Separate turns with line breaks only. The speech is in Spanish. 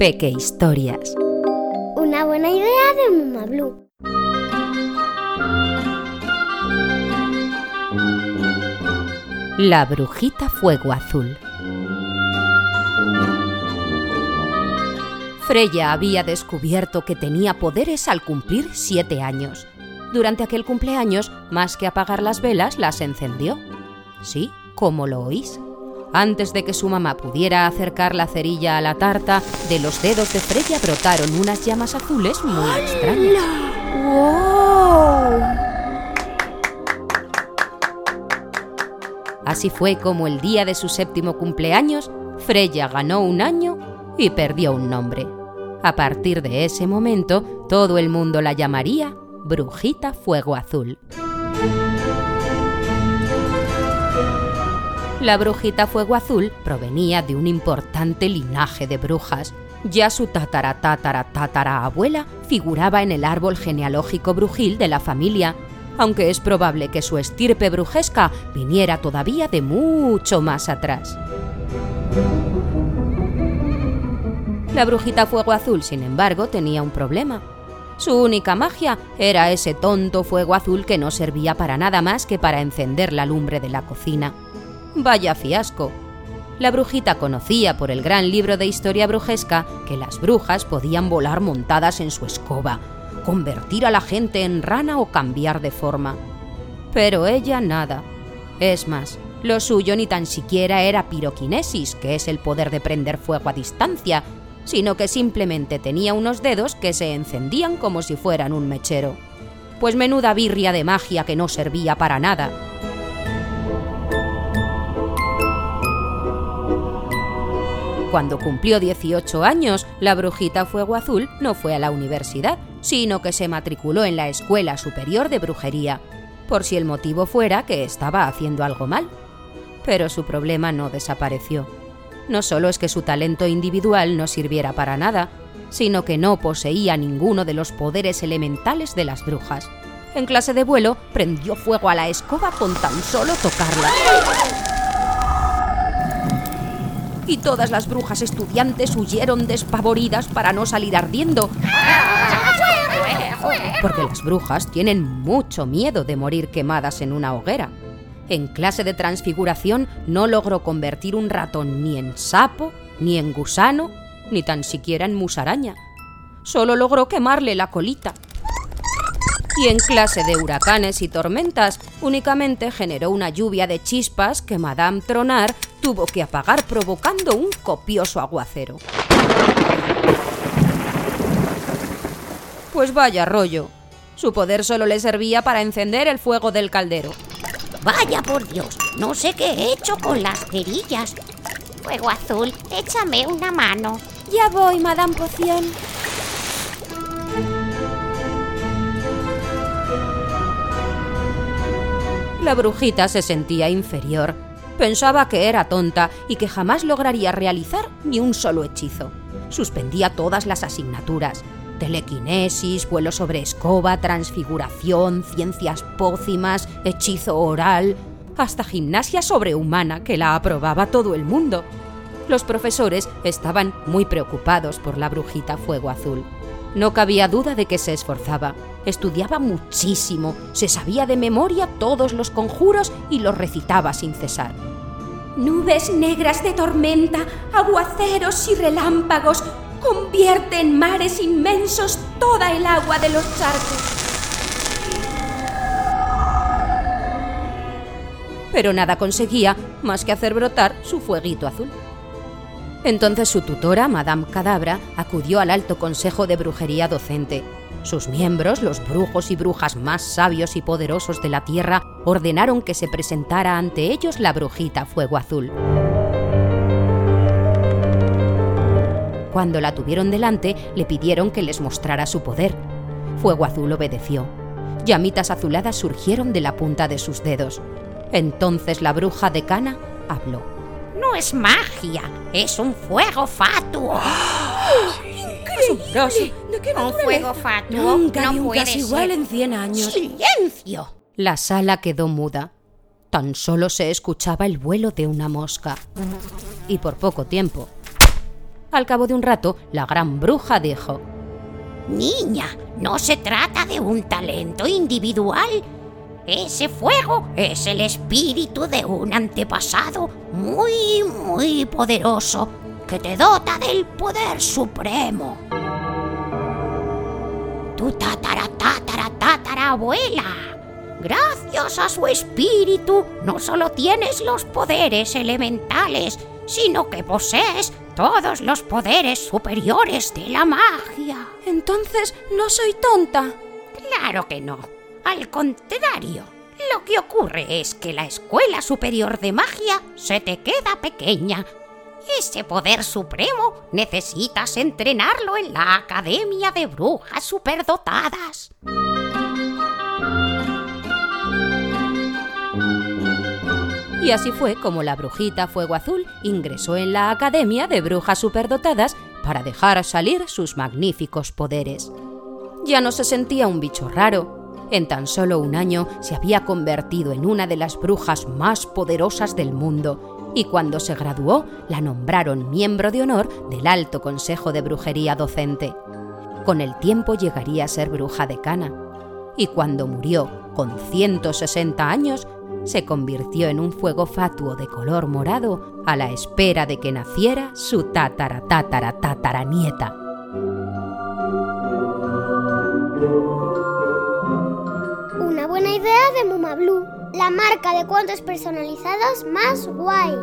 Peque Historias.
Una buena idea de Mama Blue.
La brujita fuego azul. Freya había descubierto que tenía poderes al cumplir siete años. Durante aquel cumpleaños, más que apagar las velas, las encendió. Sí, como lo oís. Antes de que su mamá pudiera acercar la cerilla a la tarta, de los dedos de Freya brotaron unas llamas azules muy extrañas.
¡Wow!
Así fue como el día de su séptimo cumpleaños, Freya ganó un año y perdió un nombre. A partir de ese momento, todo el mundo la llamaría Brujita Fuego Azul. La brujita Fuego Azul provenía de un importante linaje de brujas. Ya su tatara tatara tatara abuela figuraba en el árbol genealógico brujil de la familia, aunque es probable que su estirpe brujesca viniera todavía de mucho más atrás. La brujita Fuego Azul, sin embargo, tenía un problema. Su única magia era ese tonto fuego azul que no servía para nada más que para encender la lumbre de la cocina. Vaya fiasco. La brujita conocía por el gran libro de historia brujesca que las brujas podían volar montadas en su escoba, convertir a la gente en rana o cambiar de forma. Pero ella nada. Es más, lo suyo ni tan siquiera era piroquinesis, que es el poder de prender fuego a distancia, sino que simplemente tenía unos dedos que se encendían como si fueran un mechero. Pues menuda birria de magia que no servía para nada. Cuando cumplió 18 años, la brujita Fuego Azul no fue a la universidad, sino que se matriculó en la Escuela Superior de Brujería, por si el motivo fuera que estaba haciendo algo mal. Pero su problema no desapareció. No solo es que su talento individual no sirviera para nada, sino que no poseía ninguno de los poderes elementales de las brujas. En clase de vuelo, prendió fuego a la escoba con tan solo tocarla. Y todas las brujas estudiantes huyeron despavoridas para no salir ardiendo. Porque las brujas tienen mucho miedo de morir quemadas en una hoguera. En clase de transfiguración no logró convertir un ratón ni en sapo, ni en gusano, ni tan siquiera en musaraña. Solo logró quemarle la colita. Y en clase de huracanes y tormentas únicamente generó una lluvia de chispas que Madame Tronar tuvo que apagar provocando un copioso aguacero. Pues vaya rollo. Su poder solo le servía para encender el fuego del caldero.
Vaya por Dios, no sé qué he hecho con las cerillas. Fuego azul, échame una mano.
Ya voy, Madame Poción.
La brujita se sentía inferior. Pensaba que era tonta y que jamás lograría realizar ni un solo hechizo. Suspendía todas las asignaturas. Telequinesis, vuelo sobre escoba, transfiguración, ciencias pócimas, hechizo oral, hasta gimnasia sobrehumana que la aprobaba todo el mundo. Los profesores estaban muy preocupados por la brujita Fuego Azul. No cabía duda de que se esforzaba. Estudiaba muchísimo, se sabía de memoria todos los conjuros y los recitaba sin cesar.
Nubes negras de tormenta, aguaceros y relámpagos, convierte en mares inmensos toda el agua de los charcos.
Pero nada conseguía más que hacer brotar su fueguito azul. Entonces su tutora, Madame Cadabra, acudió al alto consejo de brujería docente. Sus miembros, los brujos y brujas más sabios y poderosos de la tierra, ordenaron que se presentara ante ellos la brujita Fuego Azul. Cuando la tuvieron delante, le pidieron que les mostrara su poder. Fuego Azul obedeció. Llamitas azuladas surgieron de la punta de sus dedos. Entonces la bruja decana habló.
No es magia, es un fuego fatuo.
¡Asombroso!
Un fuego fatuo
Nunca
no puede ser.
igual en 100 años.
¡Silencio!
La sala quedó muda. Tan solo se escuchaba el vuelo de una mosca. Y por poco tiempo. Al cabo de un rato, la gran bruja dijo
Niña, no se trata de un talento individual. Ese fuego es el espíritu de un antepasado muy, muy poderoso que te dota del poder supremo. Tu tatara, tatara, tatara abuela. Gracias a su espíritu, no solo tienes los poderes elementales, sino que posees todos los poderes superiores de la magia.
Entonces, ¿no soy tonta?
Claro que no. Al contrario, lo que ocurre es que la Escuela Superior de Magia se te queda pequeña. Ese poder supremo necesitas entrenarlo en la Academia de Brujas Superdotadas.
Y así fue como la brujita Fuego Azul ingresó en la Academia de Brujas Superdotadas para dejar salir sus magníficos poderes. Ya no se sentía un bicho raro. En tan solo un año se había convertido en una de las brujas más poderosas del mundo y cuando se graduó la nombraron miembro de honor del Alto Consejo de Brujería Docente. Con el tiempo llegaría a ser bruja decana y cuando murió con 160 años se convirtió en un fuego fatuo de color morado a la espera de que naciera su tatara tatara tatara nieta.
De Muma Blue, la marca de cuentos personalizados más guay.